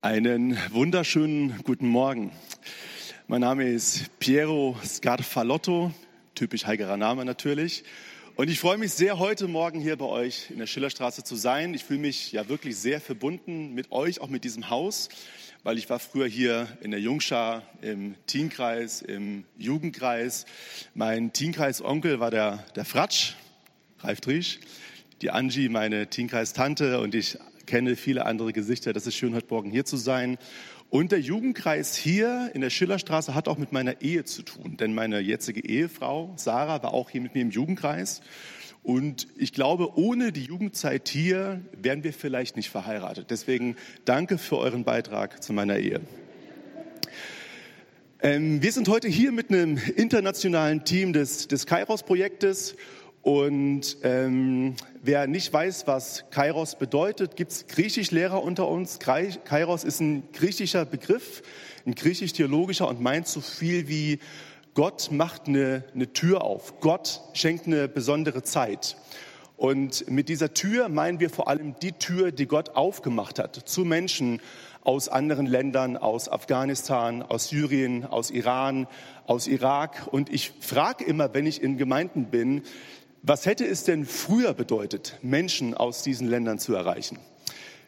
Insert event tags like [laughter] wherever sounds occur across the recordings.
Einen wunderschönen guten Morgen. Mein Name ist Piero Scarfalotto, typisch heigerer Name natürlich. Und ich freue mich sehr, heute Morgen hier bei euch in der Schillerstraße zu sein. Ich fühle mich ja wirklich sehr verbunden mit euch, auch mit diesem Haus, weil ich war früher hier in der Jungschar, im Teenkreis, im Jugendkreis. Mein Teenkreis-Onkel war der, der Fratsch, Ralf Driesch, die Angie, meine Teenkreis-Tante und ich kenne viele andere Gesichter. Das ist schön, heute Morgen hier zu sein. Und der Jugendkreis hier in der Schillerstraße hat auch mit meiner Ehe zu tun, denn meine jetzige Ehefrau Sarah war auch hier mit mir im Jugendkreis. Und ich glaube, ohne die Jugendzeit hier wären wir vielleicht nicht verheiratet. Deswegen danke für euren Beitrag zu meiner Ehe. Ähm, wir sind heute hier mit einem internationalen Team des, des Kairos-Projektes und ähm, wer nicht weiß, was Kairos bedeutet, gibt es Griechischlehrer unter uns. Kairos ist ein griechischer Begriff, ein griechisch-theologischer und meint so viel wie Gott macht eine, eine Tür auf. Gott schenkt eine besondere Zeit. Und mit dieser Tür meinen wir vor allem die Tür, die Gott aufgemacht hat zu Menschen aus anderen Ländern, aus Afghanistan, aus Syrien, aus Iran, aus Irak. Und ich frage immer, wenn ich in Gemeinden bin, was hätte es denn früher bedeutet, Menschen aus diesen Ländern zu erreichen?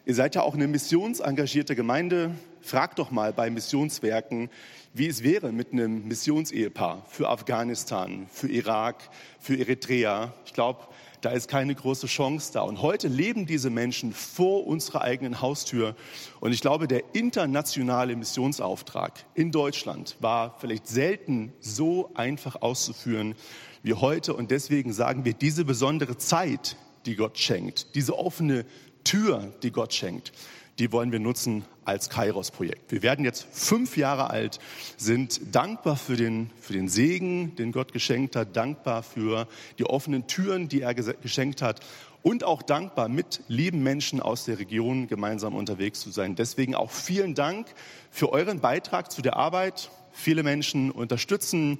Ihr seid ja auch eine missionsengagierte Gemeinde. Fragt doch mal bei Missionswerken, wie es wäre mit einem Missionsehepaar für Afghanistan, für Irak, für Eritrea. Ich glaube, da ist keine große Chance da. Und heute leben diese Menschen vor unserer eigenen Haustür. Und ich glaube, der internationale Missionsauftrag in Deutschland war vielleicht selten so einfach auszuführen wie heute. Und deswegen sagen wir, diese besondere Zeit, die Gott schenkt, diese offene Tür, die Gott schenkt, die wollen wir nutzen als Kairos-Projekt. Wir werden jetzt fünf Jahre alt, sind dankbar für den, für den Segen, den Gott geschenkt hat, dankbar für die offenen Türen, die er geschenkt hat und auch dankbar, mit lieben Menschen aus der Region gemeinsam unterwegs zu sein. Deswegen auch vielen Dank für euren Beitrag zu der Arbeit. Viele Menschen unterstützen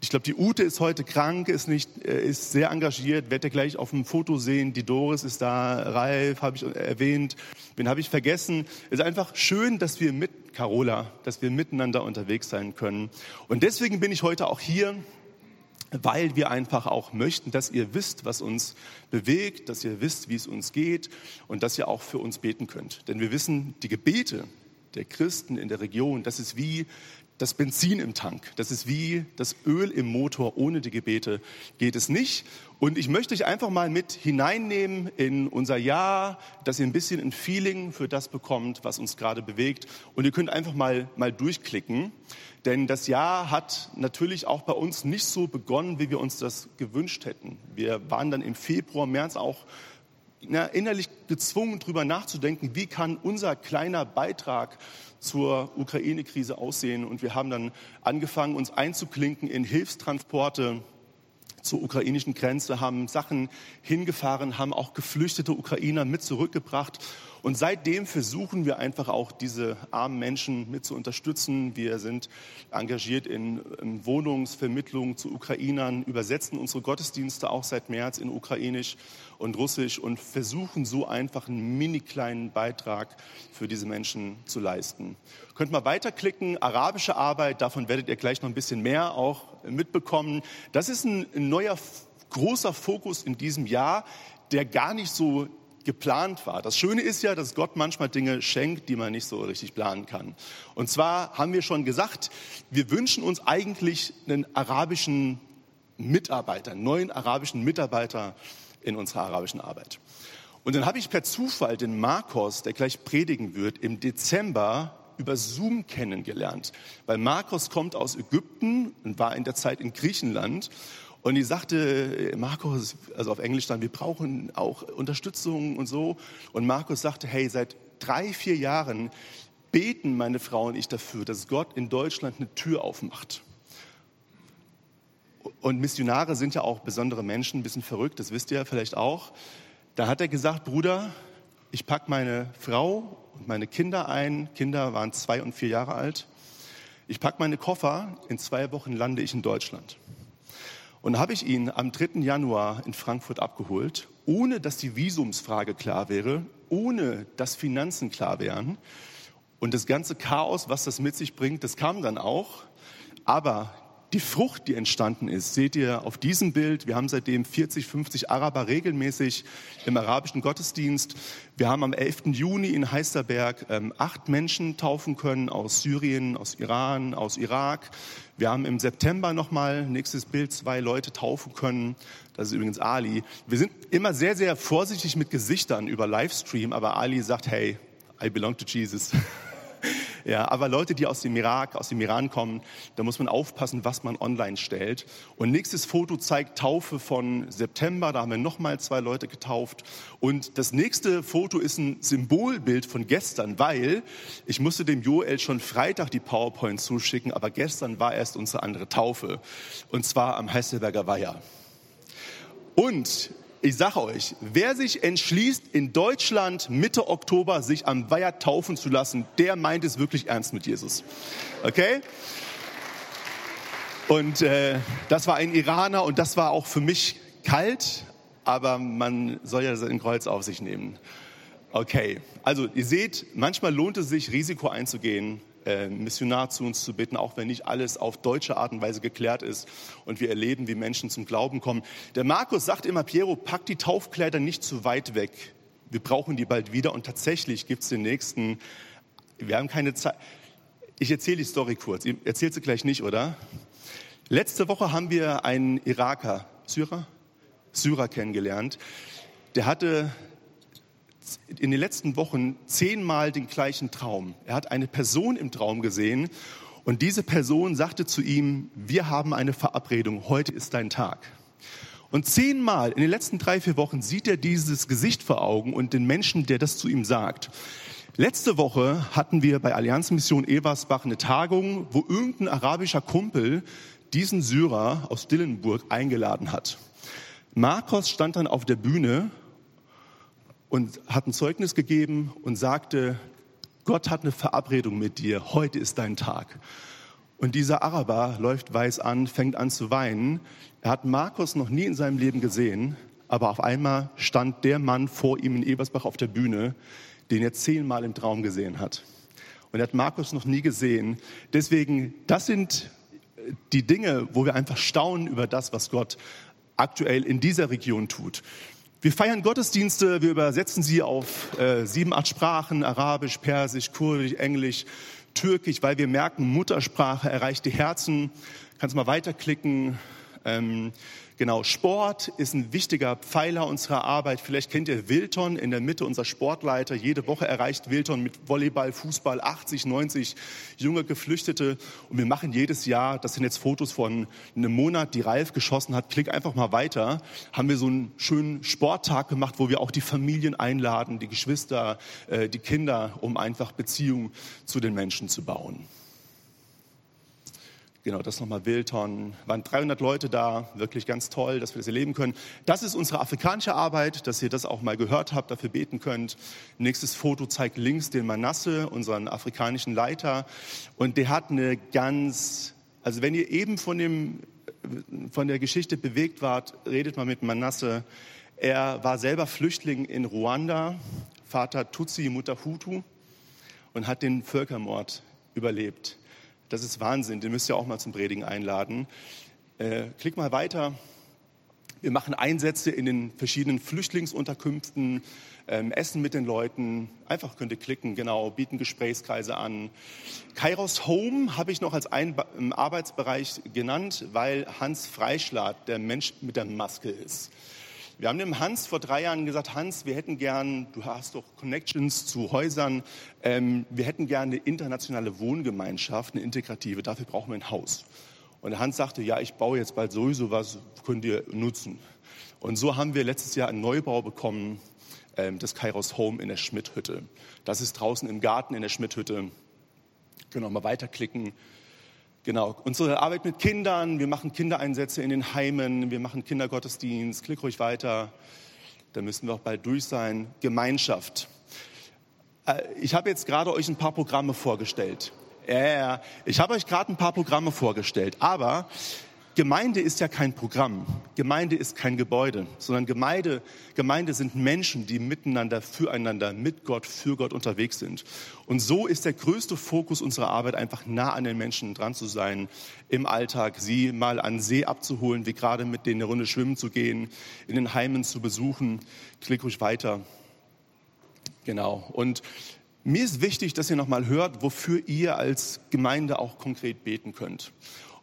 ich glaube, die Ute ist heute krank, ist, nicht, äh, ist sehr engagiert, werdet ihr gleich auf dem Foto sehen. Die Doris ist da, Ralf habe ich erwähnt, wen habe ich vergessen. Es ist einfach schön, dass wir mit Carola, dass wir miteinander unterwegs sein können. Und deswegen bin ich heute auch hier, weil wir einfach auch möchten, dass ihr wisst, was uns bewegt, dass ihr wisst, wie es uns geht und dass ihr auch für uns beten könnt. Denn wir wissen, die Gebete der Christen in der Region, das ist wie das Benzin im Tank. Das ist wie das Öl im Motor. Ohne die Gebete geht es nicht. Und ich möchte euch einfach mal mit hineinnehmen in unser Jahr, dass ihr ein bisschen ein Feeling für das bekommt, was uns gerade bewegt. Und ihr könnt einfach mal, mal durchklicken. Denn das Jahr hat natürlich auch bei uns nicht so begonnen, wie wir uns das gewünscht hätten. Wir waren dann im Februar, März auch na, innerlich gezwungen, darüber nachzudenken, wie kann unser kleiner Beitrag zur Ukraine-Krise aussehen. Und wir haben dann angefangen, uns einzuklinken in Hilfstransporte zur ukrainischen Grenze, haben Sachen hingefahren, haben auch geflüchtete Ukrainer mit zurückgebracht. Und seitdem versuchen wir einfach auch diese armen Menschen mit zu unterstützen. Wir sind engagiert in, in Wohnungsvermittlung zu Ukrainern, übersetzen unsere Gottesdienste auch seit März in Ukrainisch und Russisch und versuchen so einfach einen mini kleinen Beitrag für diese Menschen zu leisten. Könnt mal weiterklicken, arabische Arbeit, davon werdet ihr gleich noch ein bisschen mehr auch mitbekommen. Das ist ein neuer großer Fokus in diesem Jahr, der gar nicht so geplant war. Das Schöne ist ja, dass Gott manchmal Dinge schenkt, die man nicht so richtig planen kann. Und zwar haben wir schon gesagt, wir wünschen uns eigentlich einen arabischen Mitarbeiter, einen neuen arabischen Mitarbeiter in unserer arabischen Arbeit. Und dann habe ich per Zufall den Marcos, der gleich predigen wird, im Dezember über Zoom kennengelernt. Weil Marcos kommt aus Ägypten und war in der Zeit in Griechenland. Und ich sagte, Markus, also auf Englisch dann, wir brauchen auch Unterstützung und so. Und Markus sagte, hey, seit drei, vier Jahren beten meine Frau und ich dafür, dass Gott in Deutschland eine Tür aufmacht. Und Missionare sind ja auch besondere Menschen, ein bisschen verrückt, das wisst ihr ja vielleicht auch. Da hat er gesagt, Bruder, ich packe meine Frau und meine Kinder ein. Kinder waren zwei und vier Jahre alt. Ich packe meine Koffer, in zwei Wochen lande ich in Deutschland. Und habe ich ihn am 3. Januar in Frankfurt abgeholt, ohne dass die Visumsfrage klar wäre, ohne dass Finanzen klar wären. Und das ganze Chaos, was das mit sich bringt, das kam dann auch. Aber die Frucht, die entstanden ist, seht ihr auf diesem Bild. Wir haben seitdem 40, 50 Araber regelmäßig im arabischen Gottesdienst. Wir haben am 11. Juni in Heisterberg ähm, acht Menschen taufen können aus Syrien, aus Iran, aus Irak. Wir haben im September nochmal, nächstes Bild, zwei Leute taufen können. Das ist übrigens Ali. Wir sind immer sehr, sehr vorsichtig mit Gesichtern über Livestream, aber Ali sagt, hey, I belong to Jesus. [laughs] Ja, aber Leute, die aus dem Irak, aus dem Iran kommen, da muss man aufpassen, was man online stellt. Und nächstes Foto zeigt Taufe von September. Da haben wir nochmal zwei Leute getauft. Und das nächste Foto ist ein Symbolbild von gestern, weil ich musste dem Joel schon Freitag die PowerPoint zuschicken, aber gestern war erst unsere andere Taufe. Und zwar am Heißelberger Weiher. Und ich sage euch, wer sich entschließt, in Deutschland Mitte Oktober sich am Weiher taufen zu lassen, der meint es wirklich ernst mit Jesus. Okay? Und äh, das war ein Iraner und das war auch für mich kalt, aber man soll ja sein Kreuz auf sich nehmen. Okay, also ihr seht, manchmal lohnt es sich, Risiko einzugehen, äh, Missionar zu uns zu bitten, auch wenn nicht alles auf deutsche Art und Weise geklärt ist und wir erleben, wie Menschen zum Glauben kommen. Der Markus sagt immer, Piero, pack die Taufkleider nicht zu weit weg. Wir brauchen die bald wieder und tatsächlich gibt es den nächsten, wir haben keine Zeit. Ich erzähle die Story kurz. Ihr erzählt sie gleich nicht, oder? Letzte Woche haben wir einen Iraker, Syrer, Syrer kennengelernt. Der hatte in den letzten Wochen zehnmal den gleichen Traum. Er hat eine Person im Traum gesehen und diese Person sagte zu ihm, wir haben eine Verabredung, heute ist dein Tag. Und zehnmal in den letzten drei, vier Wochen sieht er dieses Gesicht vor Augen und den Menschen, der das zu ihm sagt. Letzte Woche hatten wir bei Allianz Mission Eversbach eine Tagung, wo irgendein arabischer Kumpel diesen Syrer aus Dillenburg eingeladen hat. Marcos stand dann auf der Bühne und hat ein Zeugnis gegeben und sagte, Gott hat eine Verabredung mit dir, heute ist dein Tag. Und dieser Araber läuft weiß an, fängt an zu weinen. Er hat Markus noch nie in seinem Leben gesehen, aber auf einmal stand der Mann vor ihm in Ebersbach auf der Bühne, den er zehnmal im Traum gesehen hat. Und er hat Markus noch nie gesehen. Deswegen, das sind die Dinge, wo wir einfach staunen über das, was Gott aktuell in dieser Region tut. Wir feiern Gottesdienste, wir übersetzen sie auf äh, sieben, acht Sprachen, Arabisch, Persisch, Kurdisch, Englisch, Türkisch, weil wir merken, Muttersprache erreicht die Herzen. Kannst mal weiterklicken. Ähm, Genau, Sport ist ein wichtiger Pfeiler unserer Arbeit. Vielleicht kennt ihr Wilton in der Mitte, unser Sportleiter. Jede Woche erreicht Wilton mit Volleyball, Fußball 80, 90 junge Geflüchtete. Und wir machen jedes Jahr, das sind jetzt Fotos von einem Monat, die Ralf geschossen hat. Klick einfach mal weiter. Haben wir so einen schönen Sporttag gemacht, wo wir auch die Familien einladen, die Geschwister, äh, die Kinder, um einfach Beziehungen zu den Menschen zu bauen. Genau, das nochmal Wildton. Waren 300 Leute da, wirklich ganz toll, dass wir das erleben können. Das ist unsere afrikanische Arbeit, dass ihr das auch mal gehört habt, dafür beten könnt. Nächstes Foto zeigt links den Manasse, unseren afrikanischen Leiter. Und der hat eine ganz, also wenn ihr eben von, dem, von der Geschichte bewegt wart, redet mal mit Manasse. Er war selber Flüchtling in Ruanda, Vater Tutsi, Mutter Hutu und hat den Völkermord überlebt. Das ist Wahnsinn, den müsst ihr auch mal zum Predigen einladen. Äh, klick mal weiter. Wir machen Einsätze in den verschiedenen Flüchtlingsunterkünften, ähm, essen mit den Leuten. Einfach könnt ihr klicken, genau, bieten Gesprächskreise an. Kairos Home habe ich noch als einen Arbeitsbereich genannt, weil Hans Freischlag der Mensch mit der Maske ist. Wir haben dem Hans vor drei Jahren gesagt, Hans, wir hätten gern, du hast doch Connections zu Häusern, ähm, wir hätten gern eine internationale Wohngemeinschaft, eine integrative, dafür brauchen wir ein Haus. Und der Hans sagte, ja, ich baue jetzt bald sowieso was, könnt ihr nutzen. Und so haben wir letztes Jahr einen Neubau bekommen, ähm, das Kairos Home in der Schmidthütte. Das ist draußen im Garten in der Schmidthütte. Können auch mal weiterklicken. Genau, unsere Arbeit mit Kindern, wir machen Kindereinsätze in den Heimen, wir machen Kindergottesdienst, klick ruhig weiter, da müssen wir auch bald durch sein. Gemeinschaft. Äh, ich habe jetzt gerade euch ein paar Programme vorgestellt. Ja, ich habe euch gerade ein paar Programme vorgestellt, aber Gemeinde ist ja kein Programm, Gemeinde ist kein Gebäude, sondern Gemeinde, Gemeinde sind Menschen, die miteinander, füreinander, mit Gott, für Gott unterwegs sind. Und so ist der größte Fokus unserer Arbeit einfach nah an den Menschen dran zu sein, im Alltag, sie mal an See abzuholen, wie gerade mit denen eine Runde schwimmen zu gehen, in den Heimen zu besuchen. Klick ruhig weiter. Genau. Und mir ist wichtig, dass ihr nochmal hört, wofür ihr als Gemeinde auch konkret beten könnt.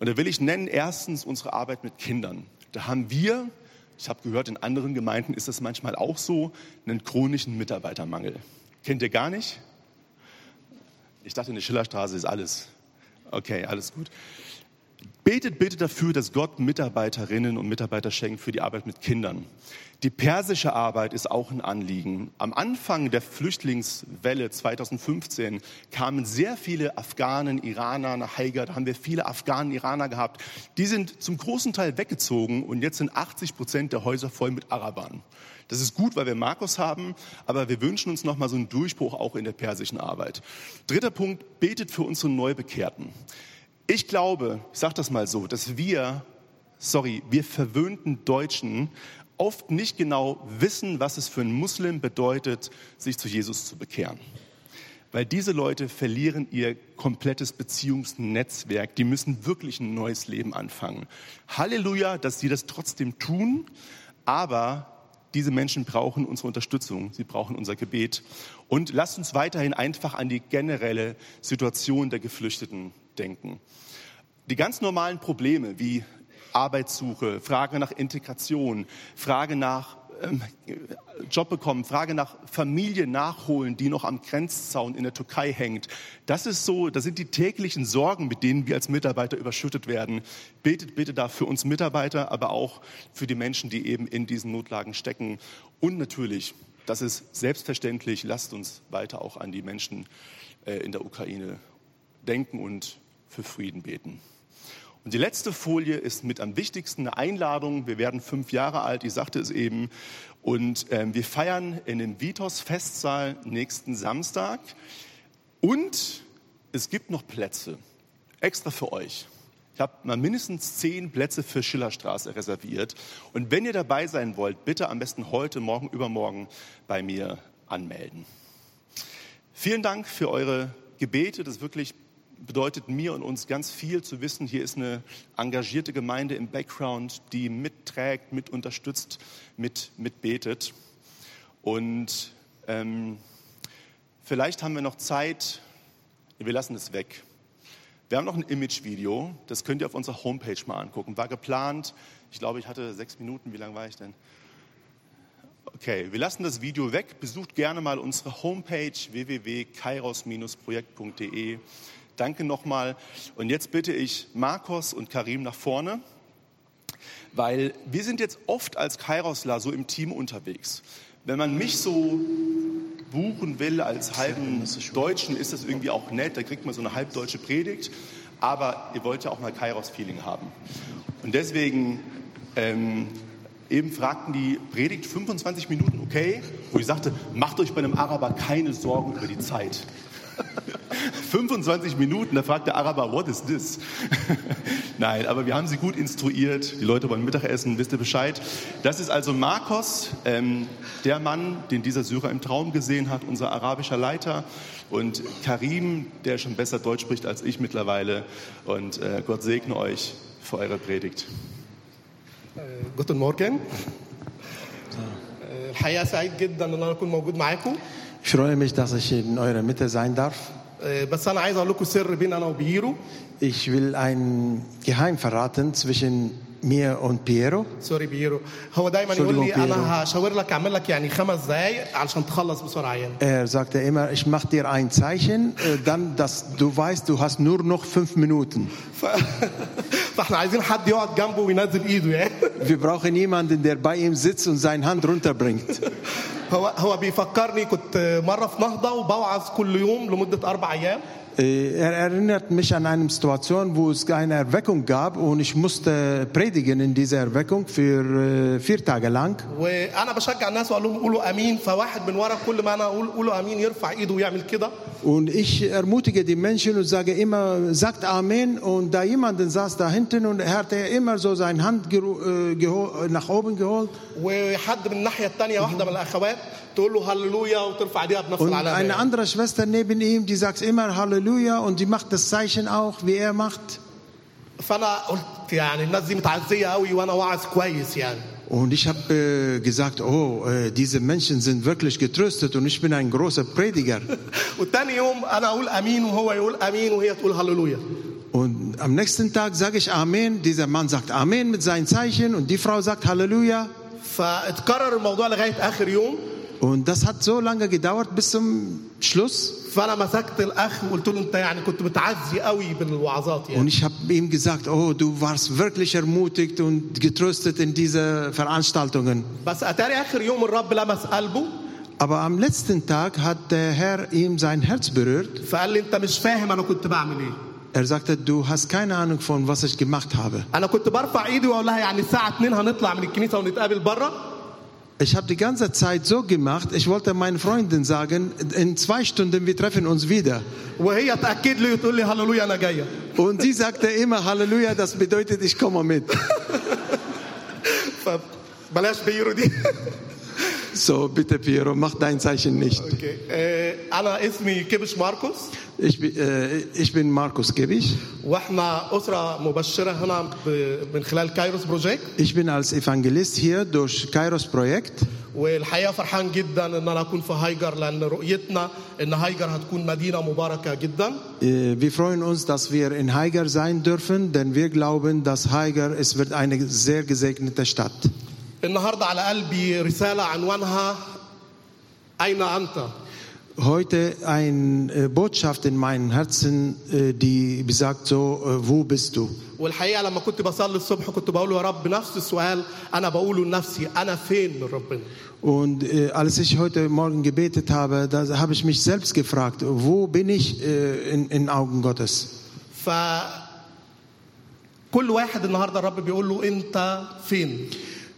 Und da will ich nennen erstens unsere Arbeit mit Kindern. Da haben wir, ich habe gehört, in anderen Gemeinden ist das manchmal auch so, einen chronischen Mitarbeitermangel. Kennt ihr gar nicht? Ich dachte, in der Schillerstraße ist alles. Okay, alles gut. Betet bitte dafür, dass Gott Mitarbeiterinnen und Mitarbeiter schenkt für die Arbeit mit Kindern. Die persische Arbeit ist auch ein Anliegen. Am Anfang der Flüchtlingswelle 2015 kamen sehr viele Afghanen, Iraner nach Haiger. Da haben wir viele Afghanen, Iraner gehabt. Die sind zum großen Teil weggezogen und jetzt sind 80 Prozent der Häuser voll mit Arabern. Das ist gut, weil wir Markus haben, aber wir wünschen uns noch mal so einen Durchbruch auch in der persischen Arbeit. Dritter Punkt, betet für unsere Neubekehrten. Ich glaube, ich sage das mal so, dass wir, sorry, wir verwöhnten Deutschen oft nicht genau wissen, was es für einen Muslim bedeutet, sich zu Jesus zu bekehren. Weil diese Leute verlieren ihr komplettes Beziehungsnetzwerk. Die müssen wirklich ein neues Leben anfangen. Halleluja, dass sie das trotzdem tun, aber diese Menschen brauchen unsere Unterstützung, sie brauchen unser Gebet. Und lasst uns weiterhin einfach an die generelle Situation der Geflüchteten denken. Die ganz normalen Probleme wie Arbeitssuche, Frage nach Integration, Frage nach ähm, Job bekommen, Frage nach Familie nachholen, die noch am Grenzzaun in der Türkei hängt. Das ist so, das sind die täglichen Sorgen, mit denen wir als Mitarbeiter überschüttet werden. Betet bitte da für uns Mitarbeiter, aber auch für die Menschen, die eben in diesen Notlagen stecken. Und natürlich, das ist selbstverständlich, lasst uns weiter auch an die Menschen äh, in der Ukraine denken und für Frieden beten. Und die letzte Folie ist mit am wichtigsten eine Einladung. Wir werden fünf Jahre alt, ich sagte es eben. Und ähm, wir feiern in dem Vitos Festsaal nächsten Samstag. Und es gibt noch Plätze, extra für euch. Ich habe mal mindestens zehn Plätze für Schillerstraße reserviert. Und wenn ihr dabei sein wollt, bitte am besten heute, morgen, übermorgen bei mir anmelden. Vielen Dank für eure Gebete. Das ist wirklich bedeutet mir und uns ganz viel zu wissen, hier ist eine engagierte Gemeinde im Background, die mitträgt, mit unterstützt, mit, mit betet. Und ähm, vielleicht haben wir noch Zeit, wir lassen es weg. Wir haben noch ein Image-Video, das könnt ihr auf unserer Homepage mal angucken. War geplant, ich glaube, ich hatte sechs Minuten, wie lange war ich denn? Okay, wir lassen das Video weg. Besucht gerne mal unsere Homepage www.kairos-projekt.de. Danke nochmal. Und jetzt bitte ich Markus und Karim nach vorne, weil wir sind jetzt oft als Kairosler so im Team unterwegs. Wenn man mich so buchen will als halben Deutschen, ist das irgendwie auch nett. Da kriegt man so eine halbdeutsche Predigt. Aber ihr wollt ja auch mal Kairos-Feeling haben. Und deswegen, ähm, eben fragten die Predigt 25 Minuten, okay? Wo ich sagte, macht euch bei einem Araber keine Sorgen über die Zeit. 25 Minuten, da fragt der Araber, what is this? [laughs] Nein, aber wir haben sie gut instruiert. Die Leute wollen Mittagessen, wisst ihr Bescheid. Das ist also Marcos, ähm, der Mann, den dieser Syrer im Traum gesehen hat, unser arabischer Leiter. Und Karim, der schon besser Deutsch spricht als ich mittlerweile. Und äh, Gott segne euch für eure Predigt. Äh, guten Morgen. الحقيقة سعيد جدا ان انا اكون موجود معاكم Ich freue mich, dass ich in eurer Mitte sein darf. بس انا عايز اقول لكم سر بين انا وبيرو Ich will ein Geheim verraten zwischen mir und Piero. سوري بيرو هو دايما يقول لي Entschuldigung, بيرو. انا هشاور لك اعمل لك يعني خمس دقايق علشان تخلص بسرعه يعني Er sagte immer, ich mache dir ein Zeichen, äh, dann, dass du weißt, du hast nur noch fünf Minuten. ف... فاحنا عايزين حد يقعد جنبه وينزل ايده يعني Wir brauchen jemanden, der bei ihm sitzt und seine Hand runterbringt. هو هو بيفكرني كنت مره في نهضه وبوعظ كل يوم لمده اربع ايام Äh, äh, er erinnert mich an eine Situation, wo es eine Erweckung gab und ich musste predigen in dieser Erweckung für äh, vier Tage lang. Und ich ermutige die Menschen und sage immer, sagt Amen. Und da jemand saß da hinten und er hatte immer so seine Hand äh, nach oben geholt. وحد من الناحيه الثانيه واحده من الاخوات تقول له هللويا وترفع ايديها بنفس Und العلامه eine يعني. andere Schwester neben ihm, die sagt immer Halleluja und die macht das Zeichen auch, wie er macht. فانا قلت يعني الناس دي متعزيه قوي وانا واعظ كويس يعني Und ich habe äh, gesagt, oh, äh, diese Menschen sind wirklich getröstet und ich bin ein großer Prediger. [laughs] والتاني يوم انا اقول امين وهو يقول امين وهي تقول هللويا Und am nächsten Tag sage ich Amen. Dieser Mann sagt Amen mit seinen Zeichen und die Frau sagt Halleluja. فاتكرر الموضوع لغايه اخر يوم Und das hat so lange gedauert bis zum Schluss. فانا مسكت الاخ وقلت له انت يعني كنت متعزي قوي بالوعظات يعني Und ich habe ihm gesagt, oh, du warst wirklich ermutigt und getröstet in diese Veranstaltungen. بس اتاري اخر يوم الرب لمس قلبه Aber am letzten Tag hat der Herr ihm sein Herz berührt. فقال لي انت مش فاهم انا كنت بعمل ايه Er sagte, du hast keine Ahnung von, was ich gemacht habe. انا كنت برفع ايدي واقول لها يعني الساعه 2 هنطلع من الكنيسه ونتقابل بره ich habe die ganze Zeit so gemacht, ich wollte meinen Freunden sagen, in zwei Stunden wir treffen uns wieder. Und sie sagte immer Halleluja, das bedeutet, ich komme mit. [laughs] فبلاش بيرو دي So, bitte Piero, mach dein Zeichen nicht. اوكي آه، انا اسمي كبش ماركوس Ich, bin- äh, ich bin Markus Gebich. واحنا اسره مبشره هنا ب- من خلال كايروس بروجيكت Ich bin als Evangelist hier durch Kairos Projekt. والحقيقه فرحان جدا ان انا اكون في هايجر لان رؤيتنا ان هايجر هتكون مدينه مباركه جدا Äh, Wir freuen uns, dass wir in Haiger sein dürfen, denn wir glauben, dass Haiger es wird eine sehr gesegnete Stadt. النهارده على قلبي رساله عنوانها اين انت Heute eine Botschaft in meinem Herzen, äh, die besagt so, äh, wo bist du? والحقيقه لما كنت بصلي الصبح كنت بقول يا رب نفس السؤال انا بقوله لنفسي انا فين من ربنا Und äh, als ich heute Morgen gebetet habe, da habe ich mich selbst gefragt, wo bin ich äh, in, in Augen Gottes? ف كل واحد النهارده الرب بيقول له انت فين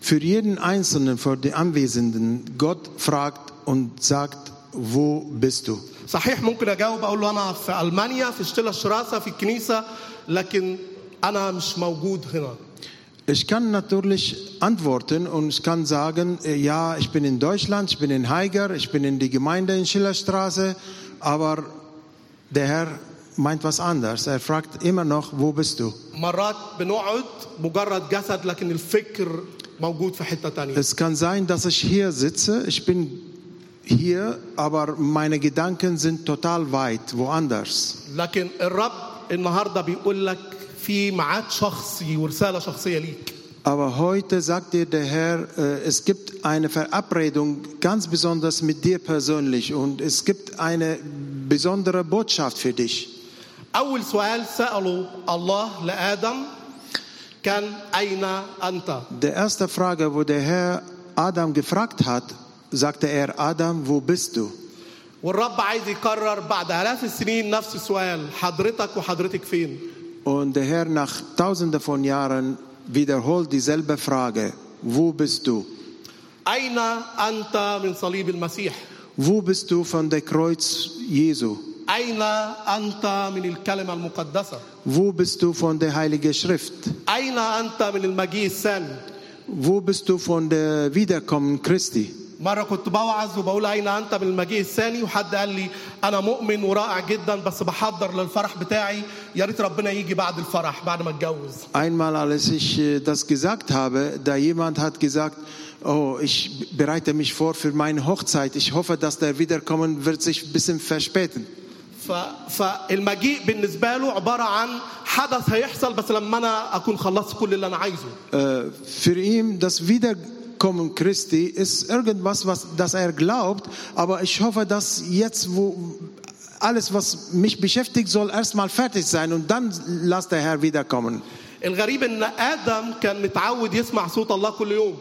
Für jeden Einzelnen, für die Anwesenden, Gott fragt und sagt, wo bist du? صحيح ممكن اجاوب اقول له انا في المانيا في شتيلا الشراسه في الكنيسه لكن انا مش موجود هنا Ich kann natürlich antworten und ich kann sagen, äh, ja, ich bin in Deutschland, ich bin in Haiger, ich bin in die Gemeinde in Schillerstraße, aber der Herr meint was anderes. Er fragt immer noch, wo bist du? مرات بنقعد مجرد جسد لكن الفكر موجود في حته تانية Es kann sein, dass ich hier sitze, ich bin hier, aber meine Gedanken sind total weit, woanders. لكن الرب النهارده بيقول لك في ميعاد شخصي ورساله شخصيه ليك Aber heute sagt dir der Herr, äh, es gibt eine Verabredung ganz besonders mit dir persönlich und es gibt eine besondere Botschaft für dich. اول سؤال ساله الله لادم كان اين انت Der erste Frage, wo der Herr Adam gefragt hat, sagte er, Adam, wo bist du? والرب عايز يكرر بعد آلاف السنين نفس السؤال حضرتك وحضرتك فين Und der Herr nach tausenden von Jahren wiederholt dieselbe Frage, wo bist du? أين أنت من صليب المسيح Wo bist du von der Kreuz Jesu? أين أنت من الكلمة المقدسة Wo bist du von der Heilige Schrift? أين أنت من المجيء الثاني Wo bist du von der Wiederkommen Christi? مرة كنت بوعظ وبقول أين أنت من المجيء الثاني وحد قال لي أنا مؤمن ورائع جدا بس بحضر للفرح بتاعي يا ريت ربنا يجي بعد الفرح بعد ما اتجوز Einmal, als ich äh, das gesagt habe, da jemand hat gesagt, oh, ich bereite mich vor für meine Hochzeit. Ich hoffe, dass der Wiederkommen wird sich ein bisschen verspäten. فالمجيء بالنسبة له عبارة عن حدث هيحصل بس لما أنا أكون خلصت كل اللي أنا عايزه Äh, für ihn, das Wiederkommen Christi ist irgendwas, was, das er glaubt, aber ich hoffe, dass jetzt, wo alles, was mich beschäftigt, soll erstmal fertig sein und dann lasst der Herr wiederkommen. الغريب ان آدم كان متعود يسمع صوت الله كل يوم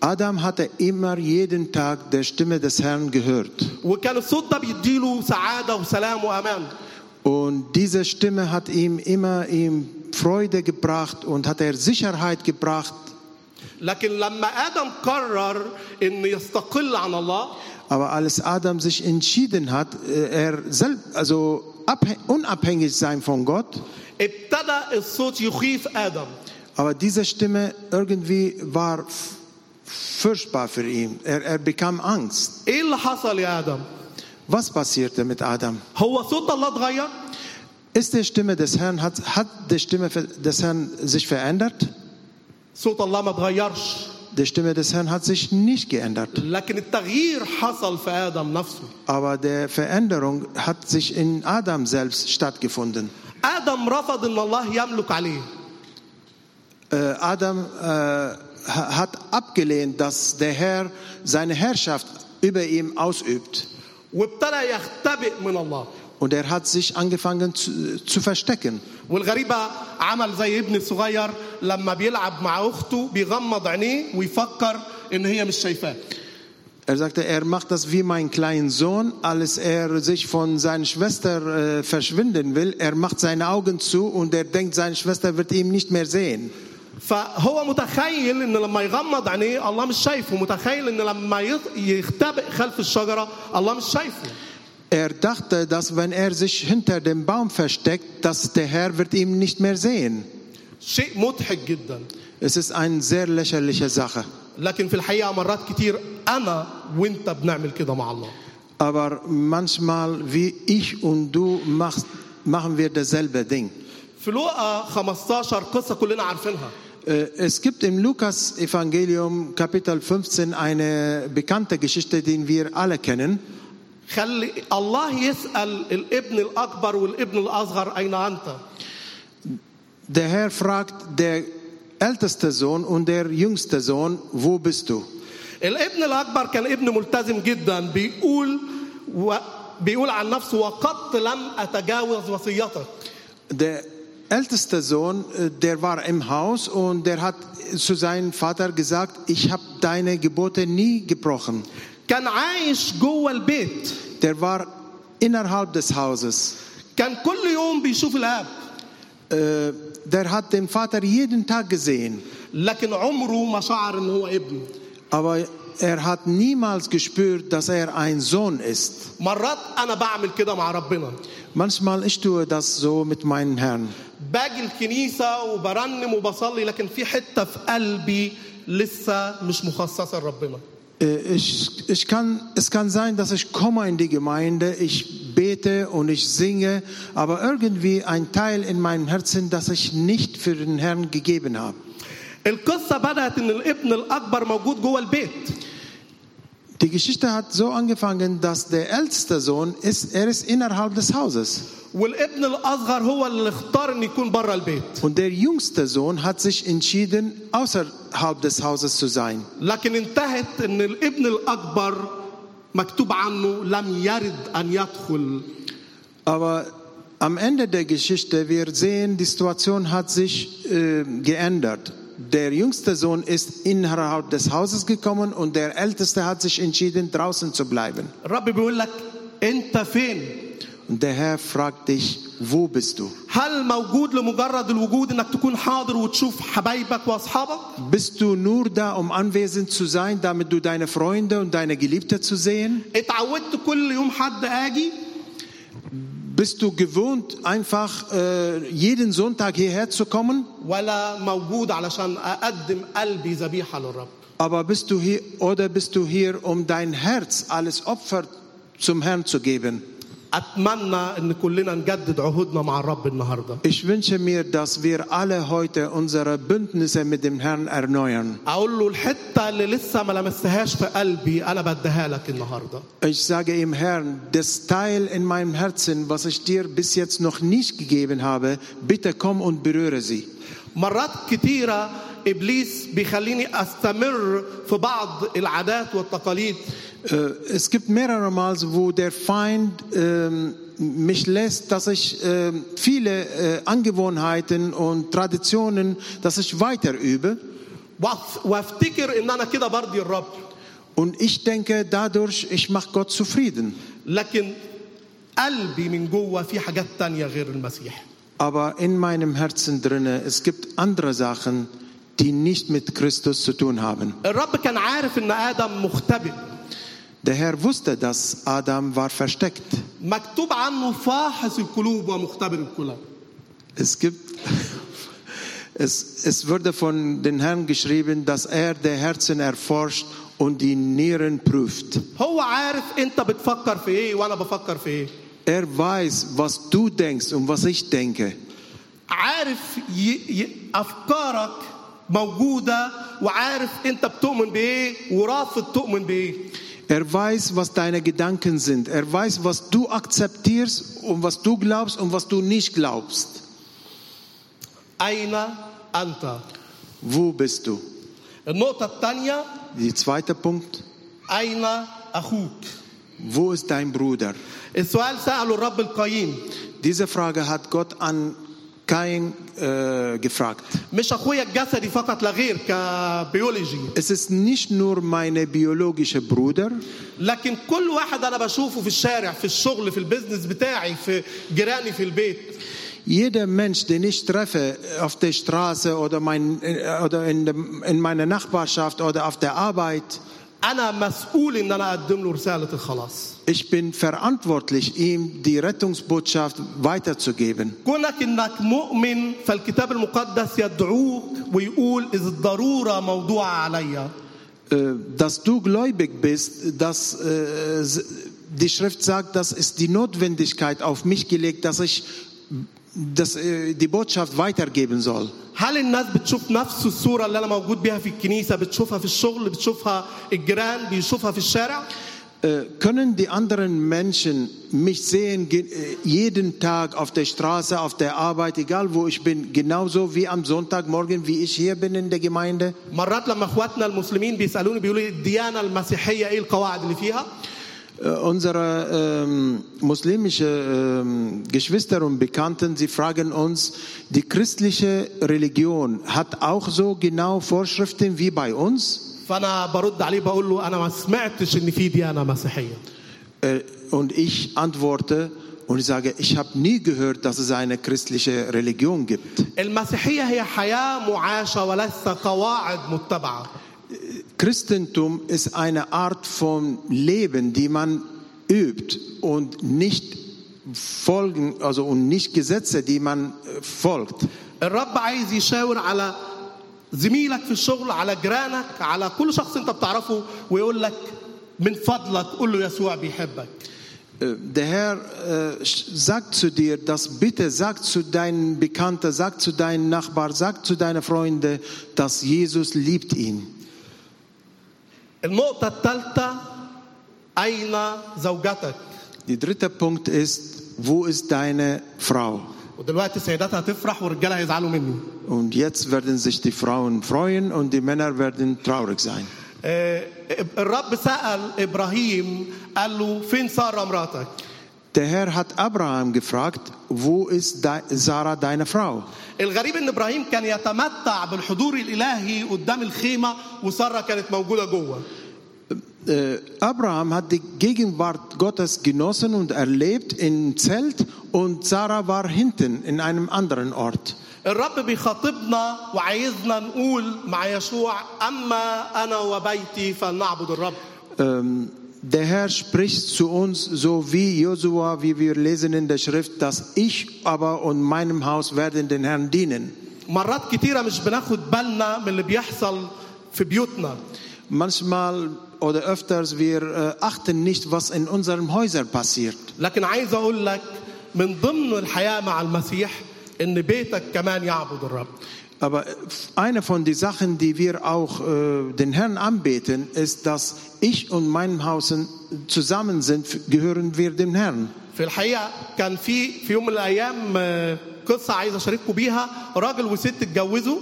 Adam hatte immer jeden Tag der Stimme des Herrn gehört. وكان الصوت ده بيديله سعاده وسلام وامان Und diese Stimme hat ihm immer ihm Freude gebracht und hat er Sicherheit gebracht. لكن لما ادم قرر ان يستقل عن الله Aber als Adam sich entschieden hat, äh, er selbst, also abhä- unabhängig sein von Gott, ابتدى الصوت يخيف ادم aber diese Stimme irgendwie war f- furchtbar für ihn. Er, er bekam Angst. ايه اللي حصل يا ادم Was passierte mit Adam? هو صوت الله اتغير Ist die Stimme des Herrn, hat, hat die Stimme des Herrn sich verändert? صوت الله ما اتغيرش Die Stimme des Herrn hat sich nicht geändert. لكن التغيير حصل في ادم نفسه Aber die Veränderung hat sich in Adam selbst stattgefunden. ادم رفض ان الله يملك عليه Äh, Adam äh, ha- hat abgelehnt, dass der Herr seine Herrschaft über ihm ausübt. وابتدى يختبئ من الله Und er hat sich angefangen zu, zu verstecken. والغريبة عمل زي ابني الصغير لما بيلعب مع أخته بيغمض عينيه ويفكر إن هي مش شايفاه Er sagte, er macht das wie mein kleiner Sohn, als er sich von seiner Schwester äh, verschwinden will. Er macht seine Augen zu und er denkt, seine Schwester wird ihn nicht mehr sehen. فهو متخيل ان لما يغمض عينيه الله مش شايفه متخيل ان لما يخ- يختبئ خلف الشجره الله مش شايفه Er dachte, dass wenn er sich hinter dem Baum versteckt, dass der Herr wird ihn nicht mehr sehen. شيء مضحك جدا Es ist eine sehr lächerliche Sache. لكن في الحقيقة مرات كتير أنا وانت بنعمل كده مع الله Aber manchmal, wie ich und du, machst, machen wir dasselbe Ding. في لوقا 15 قصه كلنا عارفينها Äh, Es gibt im Lukas-Evangelium Kapitel 15 eine bekannte Geschichte, die wir alle kennen. خلي الله يسال الابن الاكبر والابن الاصغر اين انت Der Herr fragt der älteste Sohn und der jüngste Sohn, wo bist du? الابن الاكبر كان ابن ملتزم جدا بيقول و... بيقول عن نفسه وقد لم اتجاوز وصيتك Der älteste Sohn, äh, der war im Haus und der hat zu seinem Vater gesagt, ich habe deine Gebote nie gebrochen. كان عايش جوه البيت Der war innerhalb des Hauses. كان كل يوم بيشوف الاب Äh, Der hat den Vater jeden Tag gesehen, لكن عمره ما شعر ان هو ابن aber er hat niemals gespürt, dass er ein Sohn ist. مرات انا بعمل كده مع ربنا Manchmal ich tue das so mit meinem Herrn. باجي الكنيسه وبرنم وبصلي لكن في حتة في قلبي لسه مش مخصصه لربنا Äh, Ich, ich kann, es kann sein, dass ich komme in die Gemeinde, ich bete und ich singe, aber irgendwie ein Teil in meinem Herzen, das ich nicht für den Herrn gegeben habe. القصة بدات ان الابن الاكبر موجود جوه البيت Die Geschichte hat so angefangen, dass der älteste Sohn ist, er ist innerhalb des Hauses والابن الاصغر هو اللي اختار ان يكون بره البيت und der jüngste Sohn hat sich entschieden, außerhalb des Hauses zu sein. لكن انتهت ان الابن الاكبر مكتوب عنه لم يرد ان يدخل Aber am Ende der Geschichte, wir sehen, die Situation hat sich äh, geändert. der jüngste Sohn ist innerhalb des Hauses gekommen und der älteste hat sich entschieden, draußen zu bleiben. Und der Herr fragt dich, wo bist du? Bist du nur da, um anwesend zu sein, damit du deine Freunde und deine Geliebte zu sehen? Bist du gewohnt, einfach äh, jeden Sonntag hierher zu kommen? Aber bist du hier oder bist du hier, um dein Herz als Opfer zum Herrn zu geben? اتمنى ان كلنا نجدد عهودنا مع الرب النهارده Ich wünsche mir, dass wir alle heute unsere Bündnisse mit dem Herrn erneuern. أقول له الحته اللي لسه ما لمستهاش في قلبي أنا بديها لك النهارده Ich sage ihm, Herrn, das Teil in meinem Herzen, was ich dir bis jetzt noch nicht gegeben habe, bitte komm und berühre sie. مرات كتيرة إبليس بيخليني أستمر في بعض العادات والتقاليد Äh, Es gibt mehrere Mal, wo der Feind ähm, mich lässt, dass ich ähm, viele äh, Angewohnheiten und Traditionen, dass ich weiter übe. وأف- وافتكر ان انا كده برضي الرب Und ich denke dadurch, ich mache Gott zufrieden. لكن قلبي من جوه في حاجات تانية غير المسيح Aber in meinem Herzen drinne, es gibt andere Sachen, die nicht mit Christus zu tun haben. الرب كان عارف ان ادم مختبئ Der Herr wusste, dass Adam war versteckt. مكتوب عنه فاحص القلوب ومختبر القلوب Es gibt, [laughs] es, es wurde von den Herrn geschrieben, dass er der Herzen erforscht und die Nieren prüft. هو عارف انت بتفكر في ايه وانا بفكر في ايه Er weiß, was du denkst und was ich denke. عارف ي... ي... افكارك موجوده وعارف انت بتؤمن بايه ورافض تؤمن بايه Er weiß, was deine Gedanken sind. Er weiß, was du akzeptierst und was du glaubst und was du nicht glaubst. Aina anta. Wo bist du? Nota Tanja. Die zweite Punkt. Aina Achut. Wo ist dein Bruder? Diese Frage hat Gott an Kain äh, gefragt. مش اخويا الجسدي فقط لا غير كبيولوجي Es ist nicht nur meine biologische Bruder, لكن كل واحد انا بشوفه في الشارع في الشغل في البيزنس بتاعي في جيراني في البيت jeder Mensch, den ich treffe auf der Straße oder, mein, äh, oder in, dem, in meiner Nachbarschaft oder auf der Arbeit, انا مسؤول ان انا اقدم له رساله الخلاص ich bin verantwortlich, ihm die Rettungsbotschaft weiterzugeben. كونك انك مؤمن فالكتاب المقدس يدعوك ويقول اذ الضروره موضوعه عليا Äh, dass du gläubig bist, dass äh, s- die Schrift sagt, dass es die Notwendigkeit auf mich gelegt, dass ich dass, äh, die Botschaft weitergeben soll. هل الناس بتشوف نفس الصوره اللي انا موجود بيها في الكنيسه بتشوفها في الشغل بتشوفها الجيران بيشوفها في الشارع Äh, äh, können die anderen Menschen mich sehen äh, jeden Tag auf der Straße, auf der Arbeit, egal wo ich bin, genauso wie am Sonntagmorgen, wie ich hier bin in der Gemeinde? Äh, unsere ähm, muslimische ähm, Geschwister und Bekannten, sie fragen uns, die christliche Religion hat auch so genau Vorschriften wie bei uns? فانا برد عليه بقول له انا ما سمعتش ان في ديانه مسيحيه Äh, und ich antworte und ich sage, ich habe nie gehört, dass es eine christliche Religion gibt. المسيحيه هي حياه معاشه وليس قواعد متبعه Christentum ist eine Art von Leben, die man übt und nicht folgen, also und nicht Gesetze, die man äh, folgt. الرب عايز يشاور على زميلك في الشغل على جيرانك على كل شخص انت بتعرفه ويقول لك من فضلك قول له يسوع بيحبك Äh, Der Herr äh, sagt zu dir, dass bitte sag zu deinen Bekannten, sag zu deinen Nachbarn, sag zu deinen Freunden, dass Jesus liebt ihn. النقطة الثالثة أين زوجتك؟ Der dritte Punkt ist, wo ist deine Frau? ودلوقتي السيدات هتفرح والرجالة هيزعلوا مني. Und jetzt werden sich die Frauen freuen und die Männer werden traurig sein. آه، الرب سأل إبراهيم قال له فين سارة مراتك؟ Der Herr hat Abraham gefragt, wo ist de Sarah deine Frau? الغريب ان إبراهيم كان يتمتع بالحضور الالهي قدام الخيمه وساره كانت موجوده جوه Äh, Abraham hat die Gegenwart Gottes genossen und erlebt im Zelt und Sarah war hinten in einem anderen Ort. الرب بيخاطبنا وعايزنا نقول مع يشوع اما انا وبيتي فلنعبد الرب Ähm, der Herr spricht zu uns so wie Josua, wie wir lesen in der Schrift, dass ich aber und meinem Haus werden den Herrn dienen. مرات كتيره مش بناخد بالنا من اللي بيحصل في بيوتنا Manchmal oder öfters wir äh, achten nicht, was in unseren Häusern passiert. لكن عايز اقول لك من ضمن الحياة مع المسيح إن بيتك كمان يعبد الرب. Aber eine von den Sachen, die wir auch äh, den Herrn anbeten, ist, dass ich und mein Haus zusammen sind, gehören wir dem Herrn. في الحقيقة كان في في يوم من الأيام آه، قصة عايز أشارككم بيها. راجل وست اتجوزوا.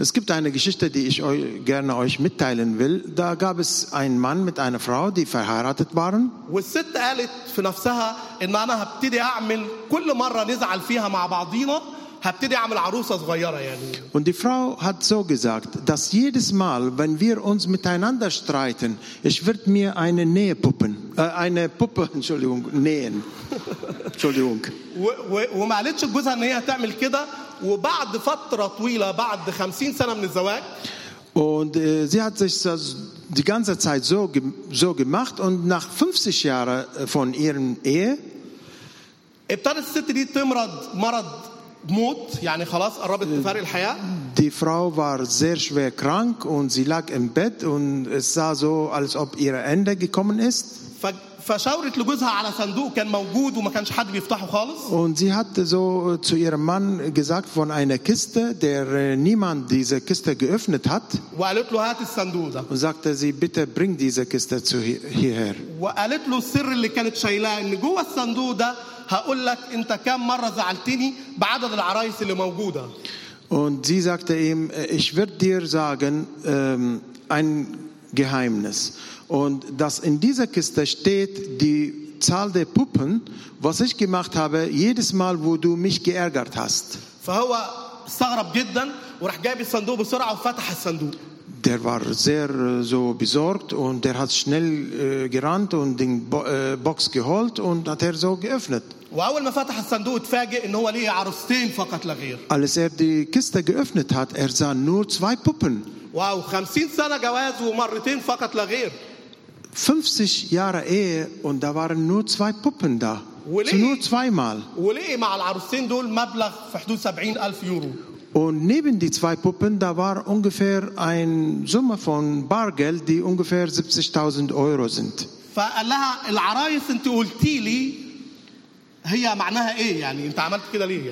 Es gibt eine Geschichte, die ich euch, gerne euch mitteilen will. Da gab es einen Mann mit einer Frau, die verheiratet waren. والست قالت في نفسها ان انا هبتدي اعمل كل مره نزعل فيها مع بعضينا هبتدي اعمل عروسه صغيره يعني Und die Frau hat so gesagt, dass jedes Mal, wenn wir uns miteinander streiten, ich werde mir eine Nähpuppen, äh, eine Puppe, [laughs] Entschuldigung, nähen. Entschuldigung. و و وما قالتش لجوزها ان هي هتعمل كده وبعد فتره طويله بعد 50 سنه من الزواج Und äh, sie hat sich das die ganze Zeit so, ge- so gemacht und nach 50 Jahren äh, von ihrem Ehe ابتدت الست دي تمرض مرض موت يعني خلاص قربت تفارق الحياه Die Frau war sehr schwer krank und sie lag im Bett und es sah so, als ob ihr Ende gekommen ist. ف- فشاورت لجوزها على صندوق كان موجود وما كانش حد بيفتحه خالص Und sie hatte so zu ihrem Mann gesagt von einer Kiste, der äh, niemand diese Kiste geöffnet hat. وقالت له هات الصندوق ده Und sagte sie, bitte bring diese Kiste zu hi- hierher. وقالت له السر اللي كانت شايلاه ان جوه الصندوق ده هقول لك انت كام مره زعلتني بعدد العرايس اللي موجوده Und sie sagte ihm, äh, ich werde dir sagen ähm, ein Geheimnis. Und dass in dieser Kiste steht die Zahl der Puppen, was ich gemacht habe, jedes Mal, wo du mich geärgert hast. فهو استغرب جدا وراح جايب الصندوق بسرعه وفتح الصندوق Der war sehr äh, so besorgt und der hat schnell äh, gerannt und den Bo äh, Box geholt und hat er so geöffnet. واول ما فتح الصندوق اتفاجئ ان هو ليه عروستين فقط لا غير Als er die Kiste geöffnet hat, er sah nur zwei Puppen. واو 50 سنه جواز ومرتين فقط لا غير 50 Jahre Ehe und da waren nur zwei Puppen da. وليه؟ So nur zweimal. وليه مع العروستين دول مبلغ في حدود 70 ألف يورو Und neben die zwei Puppen, da war ungefähr eine Summe von Bargeld, die ungefähr 70.000 Euro sind. فقال لها العرايس انت قلتي لي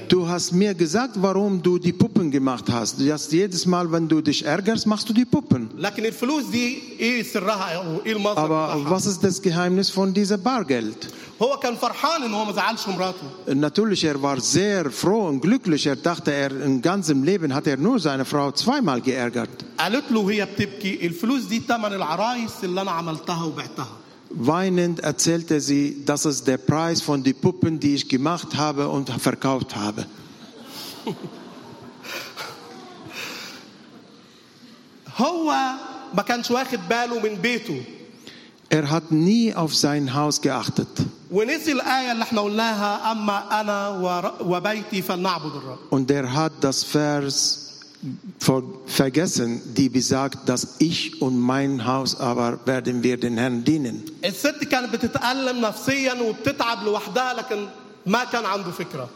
Du hast mir gesagt, warum du die Puppen gemacht hast. Du hast jedes Mal, wenn du dich ärgerst, machst du die Puppen. لكن الفلوس دي ايه سرها او ايه المصدر Aber بتاعها was ist das Geheimnis von diesem Bargeld? هو كان فرحان ان هو ما زعلش مراته Natürlich, er war sehr froh und glücklich. Er dachte, er im ganzen Leben hat er nur seine Frau zweimal geärgert. قالت له وهي بتبكي الفلوس دي ثمن العرايس اللي انا عملتها وبعتها Weinend erzählte sie, das ist der Preis von den Puppen, die ich gemacht habe und verkauft habe. Er hat nie auf sein Haus geachtet. Und er hat das Vers vergessen, die besagt, dass ich und mein Haus aber werden wir den Herrn dienen. الست كانت بتتألم نفسيا وبتتعب لوحدها لكن ما كان عنده فكرة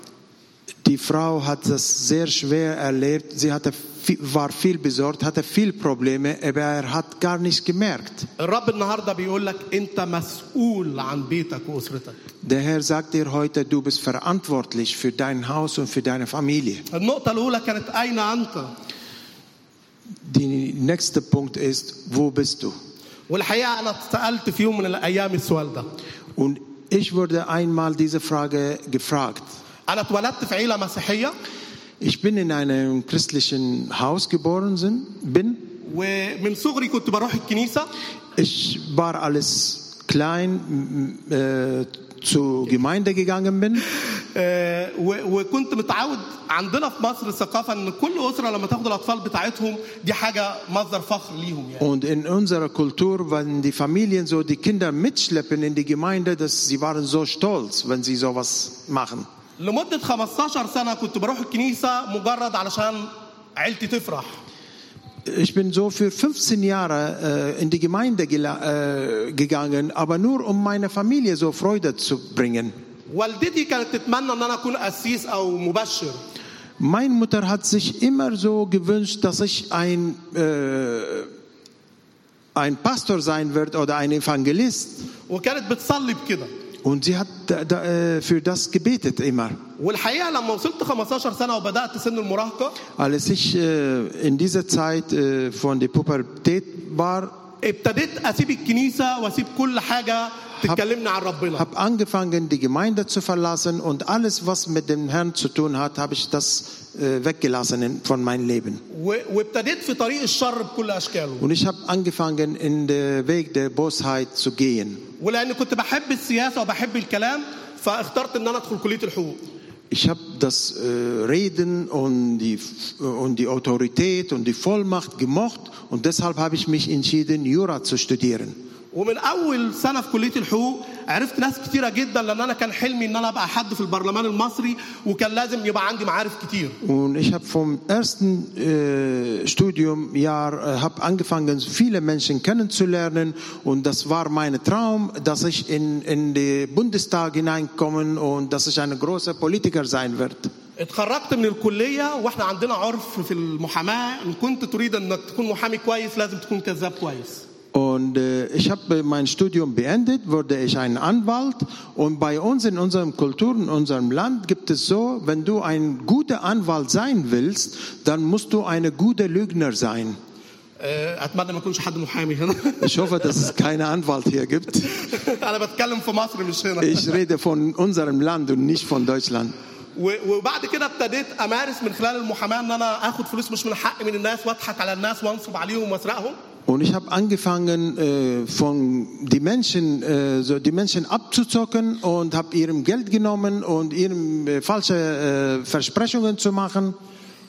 Die Frau hat das sehr schwer erlebt. Sie hatte, vi- war viel besorgt, hatte viel Probleme, aber er hat gar nicht gemerkt. الرب النهاردة بيقول لك أنت مسؤول عن بيتك وأسرتك Der Herr sagt dir heute, du bist verantwortlich für dein Haus und für deine Familie. النقطة الأولى كانت أين أنت Der nächste Punkt ist, wo bist du? والحقيقة أنا سألت في يوم من الأيام السؤال ده Und ich wurde einmal diese Frage gefragt. أنا اتولدت في عيلة مسيحية Ich bin in einem christlichen Haus geboren sind- bin. ومن صغري كنت بروح الكنيسة Ich war alles klein, m- äh, zur Gemeinde gegangen bin. آه، وكنت متعود عندنا في مصر ثقافة إن كل أسرة لما تاخد الأطفال بتاعتهم دي حاجة مصدر فخر ليهم يعني Und in unserer Kultur, wenn die Familien so die Kinder mitschleppen in die Gemeinde, dass sie waren so stolz, wenn sie sowas machen. لمدة 15 سنة كنت بروح الكنيسة مجرد علشان عيلتي تفرح Ich bin so für 15 Jahre äh, in die Gemeinde gela- äh, gegangen, aber nur um meiner Familie so Freude zu bringen. والدتي كانت تتمنى ان انا اكون قسيس او مبشر Meine Mutter hat sich immer so gewünscht, dass ich ein, äh, ein Pastor sein werde oder ein Evangelist. وكانت بتصلي بكده Und sie hat äh, für das gebetet immer. والحقيقة لما وصلت 15 سنه وبدات سن المراهقه Als ich äh, in dieser Zeit äh, von der Pubertät war, ابتديت اسيب الكنيسه واسيب كل حاجة habe hab angefangen, die Gemeinde zu verlassen und alles, was mit dem Herrn zu tun hat, habe ich das äh, weggelassen von meinem Leben. Und ich habe angefangen, in den Weg der Bosheit zu gehen. Ich habe das äh, Reden und die, äh, und die Autorität und die Vollmacht gemocht und deshalb habe ich mich entschieden, Jura zu studieren. ومن اول سنه في كليه الحقوق عرفت ناس كتيره جدا لان انا كان حلمي ان انا ابقى حد في البرلمان المصري وكان لازم يبقى عندي معارف كتير Und ich habe vom ersten äh, Studiumjahr äh, hab angefangen, viele Menschen kennenzulernen. Und das war mein Traum, dass ich in, in den Bundestag hineinkommen und dass ich ein großer Politiker sein werde. اتخرجت من الكليه واحنا عندنا عرف في المحاماه ان كنت تريد انك تكون محامي كويس لازم تكون كذاب كويس Und äh, ich habe mein Studium beendet, wurde ich ein Anwalt. Und bei uns in unserem Kultur, in unserem Land gibt es so, wenn du ein guter Anwalt sein willst, dann musst du eine gute Lügner sein. آه، [laughs] اتمنى ما يكونش حد محامي هنا Ich hoffe, dass es keinen Anwalt hier gibt. [laughs] انا بتكلم في مصر مش هنا Ich rede von unserem Land und nicht von Deutschland. و- وبعد كده ابتديت امارس من خلال المحاماه ان انا اخد فلوس مش من حقي من الناس واضحك على الناس وانصب عليهم واسرقهم Und ich habe angefangen, äh, von die Menschen, äh, so die Menschen abzuzocken und habe ihrem Geld genommen und ihrem äh, falsche äh, Versprechungen zu machen.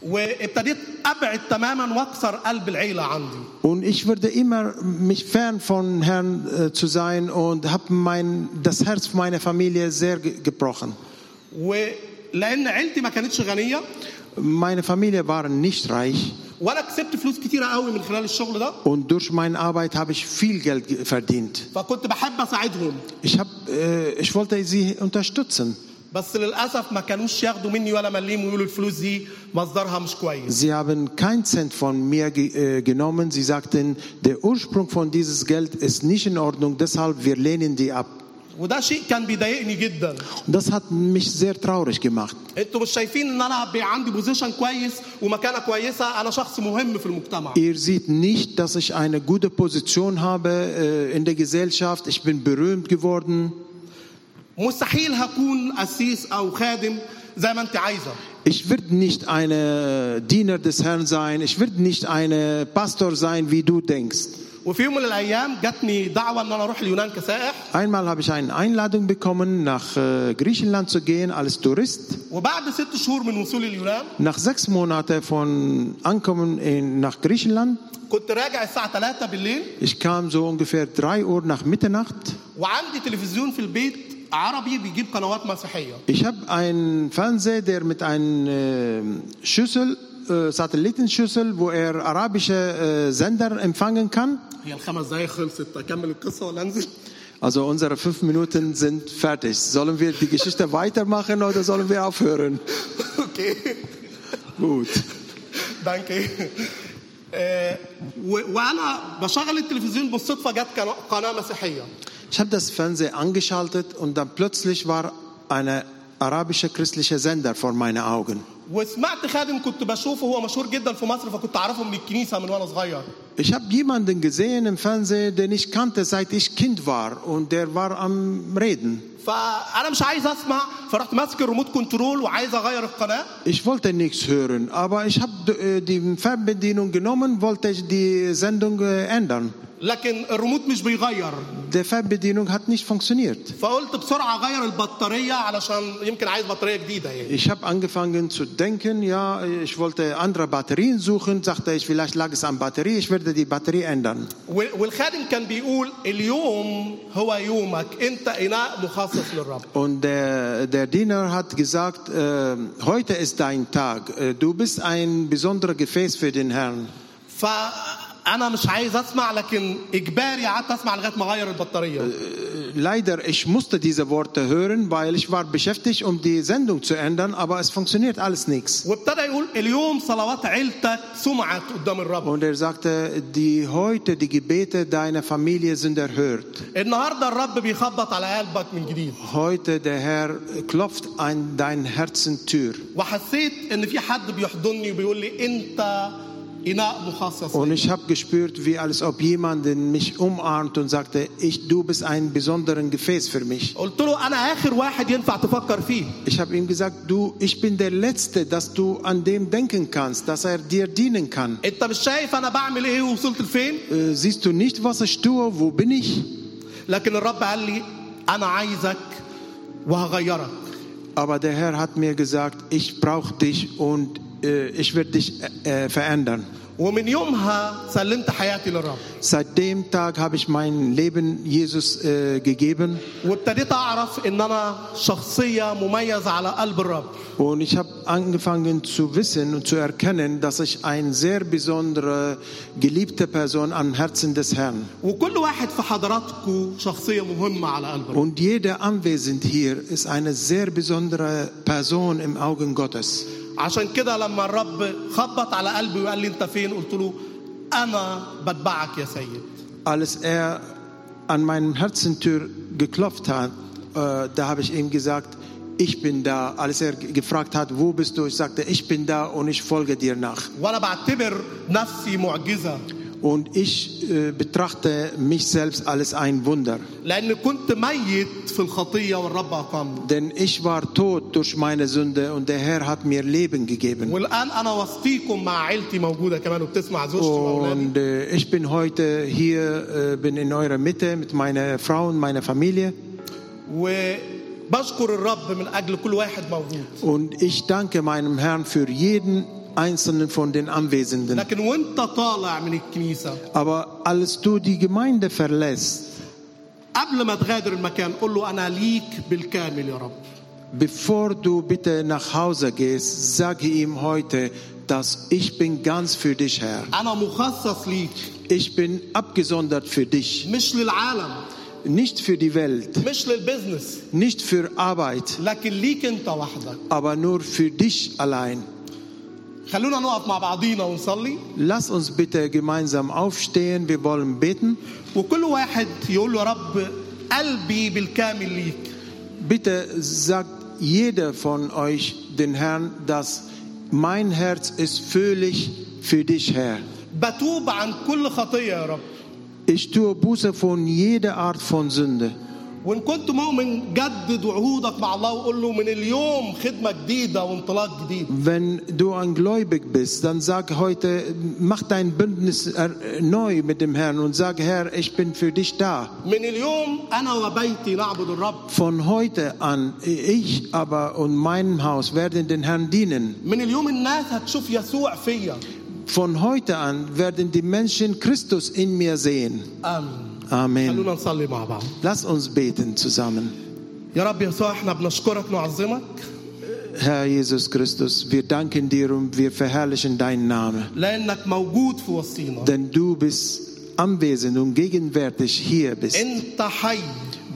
وابتديت ابعد تماما واكسر قلب العيله عندي Und ich würde immer mich fern von Herrn äh, zu sein und habe mein das Herz meiner Familie sehr ge gebrochen. ولان عيلتي ما كانتش غنيه Meine Familie waren nicht reich Und durch meine Arbeit habe ich viel Geld verdient. Ich, hab, äh, ich wollte sie unterstützen. Sie haben keinen Cent von mir äh, genommen. Sie sagten, der Ursprung von dieses Geld ist nicht in Ordnung, deshalb wir lehnen die ab. وده شيء كان بيضايقني جدا Und das hat mich sehr traurig gemacht. انتوا مش شايفين ان انا بي- عندي بوزيشن كويس ومكانه كويسه انا شخص مهم في المجتمع Ihr seht nicht, dass ich eine gute Position habe äh, in der Gesellschaft. Ich bin berühmt geworden. مستحيل هكون قسيس او خادم زي ما انت عايزه Ich werde nicht eine Diener des Herrn sein. Ich werde nicht eine Pastor sein, wie du denkst. وفي يوم من الأيام جاتني دعوه ان أنا أروح اليونان كسائح Einmal habe ich eine Einladung bekommen, nach äh, Griechenland zu gehen als Tourist. وبعد ست شهور من وصولي اليونان Nach sechs Monaten von Ankommen in, nach Griechenland, كنت راجع الساعة 3 بالليل ich kam so ungefähr drei Uhr nach Mitternacht. وعندي تلفزيون في البيت عربي بيجيب قنوات مسيحيه Ich habe einen Fernseher, der mit einer äh, Schüssel, äh, Satellitenschüssel, wo er arabische äh, Sender empfangen kann. هي الخمس دقايق خلصت اكمل القصه ولا انزل Also unsere fünf Minuten sind fertig. Sollen wir die Geschichte weitermachen oder sollen wir aufhören? اوكي Gut. دانكي آه، و- وانا بشغل التلفزيون بالصدفه جت قناه- قناه مسيحيه Ich habe das Fernseher angeschaltet und dann plötzlich war eine arabische christliche Sender vor meinen Augen. وسمعت خادم كنت بشوفه هو مشهور جدا في مصر فكنت اعرفه من الكنيسه من وانا صغير Ich habe jemanden gesehen im Fernsehen, den ich kannte, seit ich Kind war und der war am Reden. فانا مش عايز اسمع فرحت ماسك الريموت كنترول وعايز اغير القناه Ich wollte nichts hören, aber ich habe äh, die Fernbedienung genommen, wollte ich die Sendung äh, ändern. لكن الريموت مش بيغير Die Fernbedienung hat nicht funktioniert. فقلت بسرعه اغير البطاريه علشان يمكن عايز بطاريه جديده يعني Ich habe angefangen zu denken, ja, ich wollte andere Batterien suchen, sagte ich, vielleicht lag es an Batterie, ich werde die Batterie ändern. و- والخادم كان بيقول اليوم هو يومك انت اناء مخصص للرب Und der, der Diener hat gesagt, äh, heute ist dein Tag, äh, du bist ein besonderes Gefäß für den Herrn. فانا مش عايز اسمع لكن اجباري قعدت اسمع لغايه ما اغير البطاريه Leider, ich musste diese Worte hören, weil ich war beschäftigt, um die Sendung zu ändern, aber es funktioniert alles nichts. وابتدى يقول اليوم صلوات عيلتك سمعت قدام الرب Und er sagte, die heute, die Gebete deiner Familie sind erhört. النهارده الرب بيخبط على قلبك من جديد Heute der Herr klopft an dein Herzentür. وحسيت ان في حد بيحضني وبيقول لي انت اناء مخصص und ich habe gespürt, wie als ob jemand mich umarmt und sagte, ich, du bist ein besonderes Gefäß für mich. Ich habe ihm gesagt, du, ich bin der Letzte, dass du an dem denken kannst, dass er dir dienen kann. Äh, siehst du nicht, was ich tue? Wo bin ich? Aber der Herr hat mir gesagt, ich brauche dich und äh, ich werde dich äh, äh, verändern. Seit dem Tag habe ich mein Leben Jesus äh, gegeben. Und ich habe angefangen zu wissen und zu erkennen, dass ich eine sehr besondere, geliebte Person am Herzen des Herrn. Und jeder Anwesend hier ist eine sehr besondere Person im Augen Gottes. عشان كده لما الرب خبط على قلبي وقال لي انت فين قلت له انا بتبعك يا سيد Als er an meinem Herzentür geklopft hat, äh, da habe ich ihm gesagt, ich bin da. Als er g- gefragt hat, wo bist du, ich sagte, ich bin da und ich folge dir nach. وانا بعتبر نفسي معجزه und ich äh, betrachte mich selbst als ein Wunder. Denn ich war tot durch meine Sünde und der Herr hat mir Leben gegeben. Und äh, ich bin heute hier, äh, bin in eurer Mitte mit meiner Frau und meiner Familie. Und ich danke meinem Herrn für jeden einzelnen von den Anwesenden. Aber als du die Gemeinde verlässt, Bevor du bitte nach Hause gehst, sage ihm heute, dass ich bin ganz für dich, Herr. Ich bin abgesondert für dich. Nicht für die Welt. Nicht für Arbeit. Aber nur für dich allein. Lass uns bitte gemeinsam aufstehen, wir wollen beten. Bitte sagt jeder von euch den Herrn, dass mein Herz ist völlig für dich, Herr. Ich tue Buße von jeder Art von Sünde. وان كنت مؤمن جدد وعهودك مع الله وقول له من اليوم خدمه جديده وانطلاق جديد Wenn du ein Gläubig bist, dann sag heute, mach dein Bündnis er- neu mit dem Herrn und sag, Herr, ich bin für dich da. من اليوم انا وبيتي نعبد الرب Von heute an, ich aber und meinem Haus werden den Herrn dienen. من اليوم الناس هتشوف يسوع فيا Von heute an werden die Menschen Christus in mir sehen. امين Amen. Lass uns beten zusammen. Herr Jesus Christus, wir danken dir und wir verherrlichen deinen Namen. Denn du bist anwesend und gegenwärtig hier bist.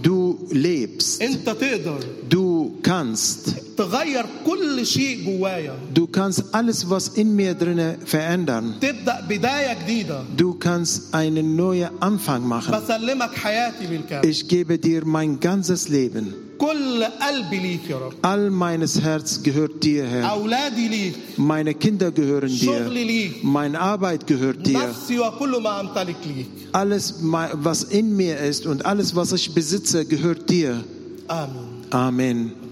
Du lebst. Du Du kannst. Du kannst alles, was in mir drinne verändern. Du kannst einen neuen Anfang machen. Ich gebe dir mein ganzes Leben. All meines Herz gehört dir, Herr. Meine Kinder gehören dir. Meine Arbeit gehört dir. Alles, was in mir ist und alles, was ich besitze, gehört dir. Amen. Amen.